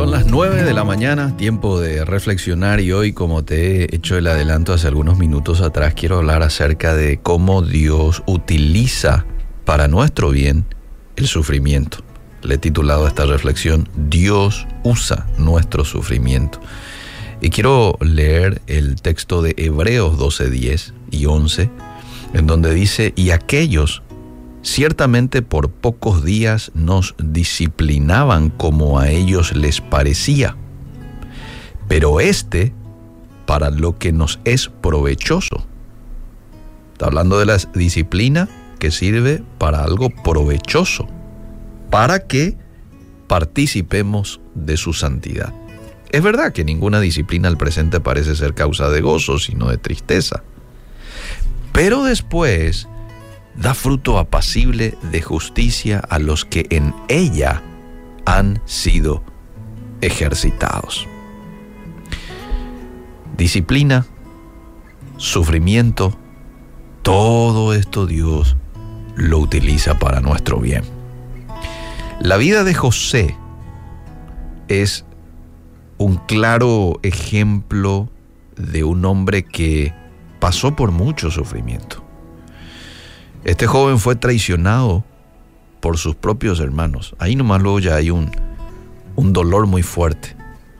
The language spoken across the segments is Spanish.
Son las 9 de la mañana, tiempo de reflexionar y hoy, como te he hecho el adelanto hace algunos minutos atrás, quiero hablar acerca de cómo Dios utiliza para nuestro bien el sufrimiento. Le he titulado esta reflexión, Dios usa nuestro sufrimiento. Y quiero leer el texto de Hebreos 12, 10 y 11, en donde dice, y aquellos Ciertamente por pocos días nos disciplinaban como a ellos les parecía, pero este para lo que nos es provechoso. Está hablando de la disciplina que sirve para algo provechoso, para que participemos de su santidad. Es verdad que ninguna disciplina al presente parece ser causa de gozo, sino de tristeza. Pero después da fruto apacible de justicia a los que en ella han sido ejercitados. Disciplina, sufrimiento, todo esto Dios lo utiliza para nuestro bien. La vida de José es un claro ejemplo de un hombre que pasó por mucho sufrimiento. Este joven fue traicionado por sus propios hermanos. Ahí nomás luego ya hay un, un dolor muy fuerte.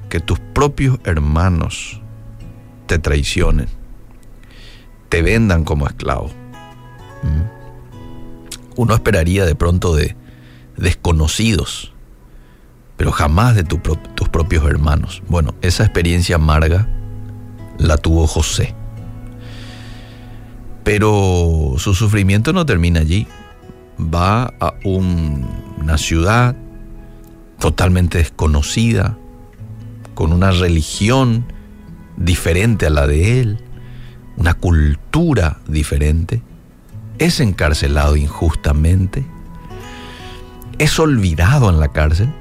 Que tus propios hermanos te traicionen, te vendan como esclavo. ¿Mm? Uno esperaría de pronto de desconocidos, pero jamás de tus propios hermanos. Bueno, esa experiencia amarga la tuvo José. Pero su sufrimiento no termina allí. Va a una ciudad totalmente desconocida, con una religión diferente a la de él, una cultura diferente. Es encarcelado injustamente. Es olvidado en la cárcel.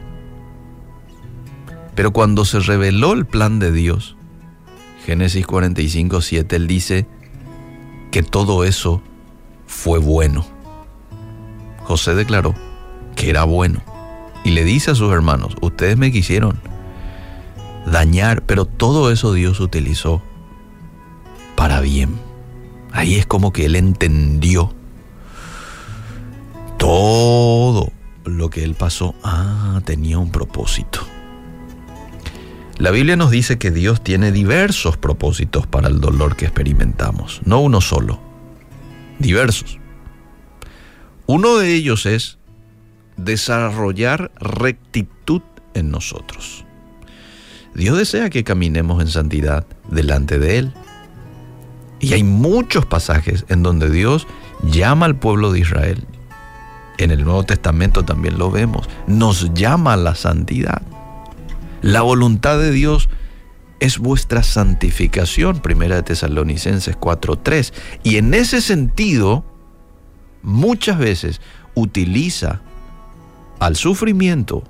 Pero cuando se reveló el plan de Dios, Génesis 45, 7, él dice, que todo eso fue bueno. José declaró que era bueno y le dice a sus hermanos, ustedes me quisieron dañar, pero todo eso Dios utilizó para bien. Ahí es como que él entendió todo lo que él pasó. Ah, tenía un propósito. La Biblia nos dice que Dios tiene diversos propósitos para el dolor que experimentamos, no uno solo, diversos. Uno de ellos es desarrollar rectitud en nosotros. Dios desea que caminemos en santidad delante de Él. Y hay muchos pasajes en donde Dios llama al pueblo de Israel. En el Nuevo Testamento también lo vemos. Nos llama a la santidad. La voluntad de Dios es vuestra santificación, primera de Tesalonicenses 4:3. Y en ese sentido, muchas veces utiliza al sufrimiento,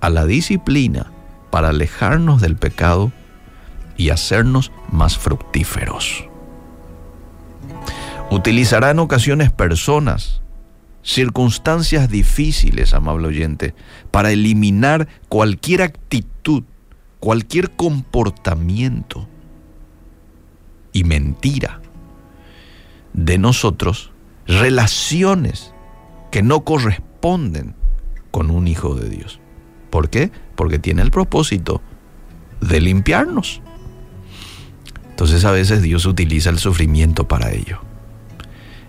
a la disciplina, para alejarnos del pecado y hacernos más fructíferos. Utilizará en ocasiones personas circunstancias difíciles, amable oyente, para eliminar cualquier actitud, cualquier comportamiento y mentira de nosotros, relaciones que no corresponden con un hijo de Dios. ¿Por qué? Porque tiene el propósito de limpiarnos. Entonces a veces Dios utiliza el sufrimiento para ello.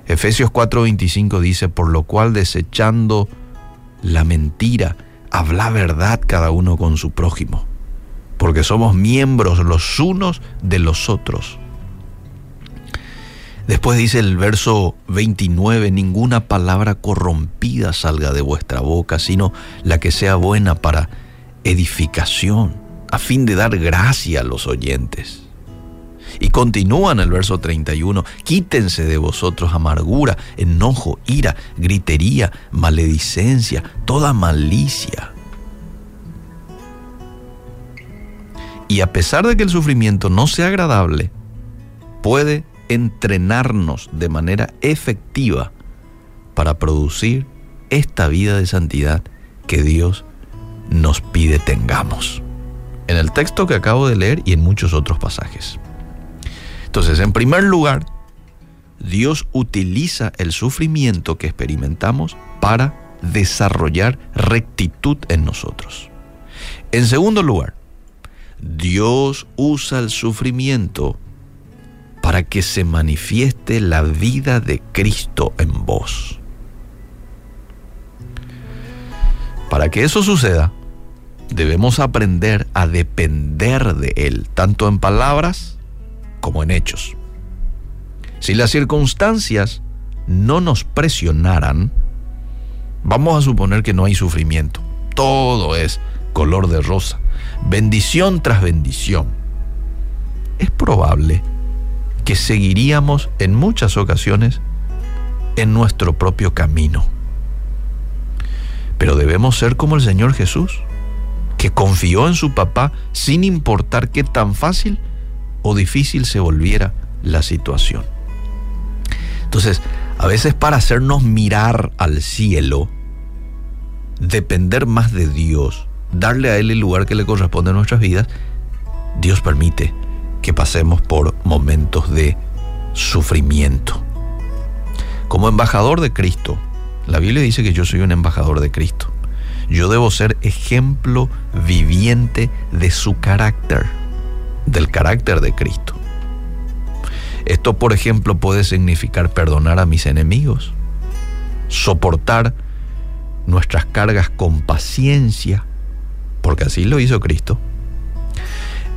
Efesios 4:25 dice, por lo cual desechando la mentira, habla verdad cada uno con su prójimo, porque somos miembros los unos de los otros. Después dice el verso 29, ninguna palabra corrompida salga de vuestra boca, sino la que sea buena para edificación, a fin de dar gracia a los oyentes. Y continúa en el verso 31, quítense de vosotros amargura, enojo, ira, gritería, maledicencia, toda malicia. Y a pesar de que el sufrimiento no sea agradable, puede entrenarnos de manera efectiva para producir esta vida de santidad que Dios nos pide tengamos. en el texto que acabo de leer y en muchos otros pasajes. Entonces, en primer lugar, Dios utiliza el sufrimiento que experimentamos para desarrollar rectitud en nosotros. En segundo lugar, Dios usa el sufrimiento para que se manifieste la vida de Cristo en vos. Para que eso suceda, debemos aprender a depender de Él, tanto en palabras como en hechos. Si las circunstancias no nos presionaran, vamos a suponer que no hay sufrimiento. Todo es color de rosa, bendición tras bendición. Es probable que seguiríamos en muchas ocasiones en nuestro propio camino. Pero debemos ser como el Señor Jesús, que confió en su papá sin importar qué tan fácil o difícil se volviera la situación. Entonces, a veces para hacernos mirar al cielo, depender más de Dios, darle a Él el lugar que le corresponde en nuestras vidas, Dios permite que pasemos por momentos de sufrimiento. Como embajador de Cristo, la Biblia dice que yo soy un embajador de Cristo. Yo debo ser ejemplo viviente de su carácter, del carácter de Cristo. Esto, por ejemplo, puede significar perdonar a mis enemigos, soportar nuestras cargas con paciencia, porque así lo hizo Cristo.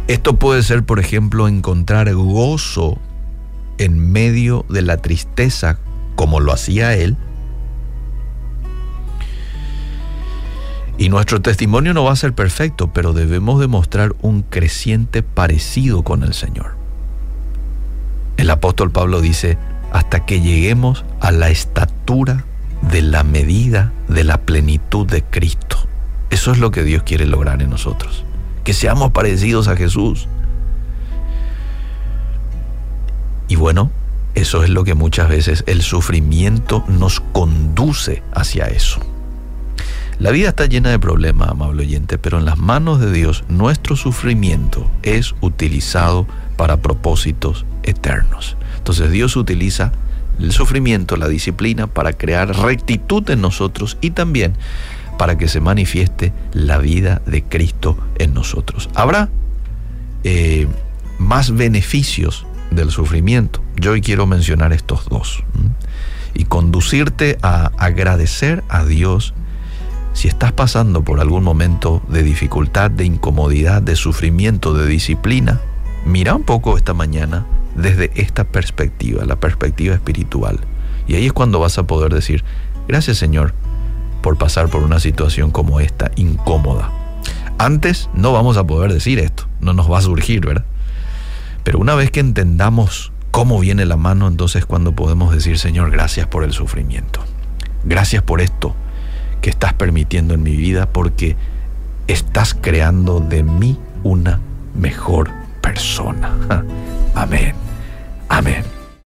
Esto puede ser, por ejemplo, encontrar gozo en medio de la tristeza, como lo hacía Él, Y nuestro testimonio no va a ser perfecto, pero debemos demostrar un creciente parecido con el Señor. El apóstol Pablo dice, hasta que lleguemos a la estatura de la medida de la plenitud de Cristo. Eso es lo que Dios quiere lograr en nosotros, que seamos parecidos a Jesús. Y bueno, eso es lo que muchas veces el sufrimiento nos conduce hacia eso. La vida está llena de problemas, amable oyente, pero en las manos de Dios nuestro sufrimiento es utilizado para propósitos eternos. Entonces Dios utiliza el sufrimiento, la disciplina, para crear rectitud en nosotros y también para que se manifieste la vida de Cristo en nosotros. Habrá eh, más beneficios del sufrimiento. Yo hoy quiero mencionar estos dos y conducirte a agradecer a Dios si estás pasando por algún momento de dificultad, de incomodidad, de sufrimiento, de disciplina, mira un poco esta mañana desde esta perspectiva, la perspectiva espiritual. Y ahí es cuando vas a poder decir, gracias Señor por pasar por una situación como esta, incómoda. Antes no vamos a poder decir esto, no nos va a surgir, ¿verdad? Pero una vez que entendamos cómo viene la mano, entonces cuando podemos decir, Señor, gracias por el sufrimiento. Gracias por esto que estás permitiendo en mi vida porque estás creando de mí una mejor persona. Amén. Amén.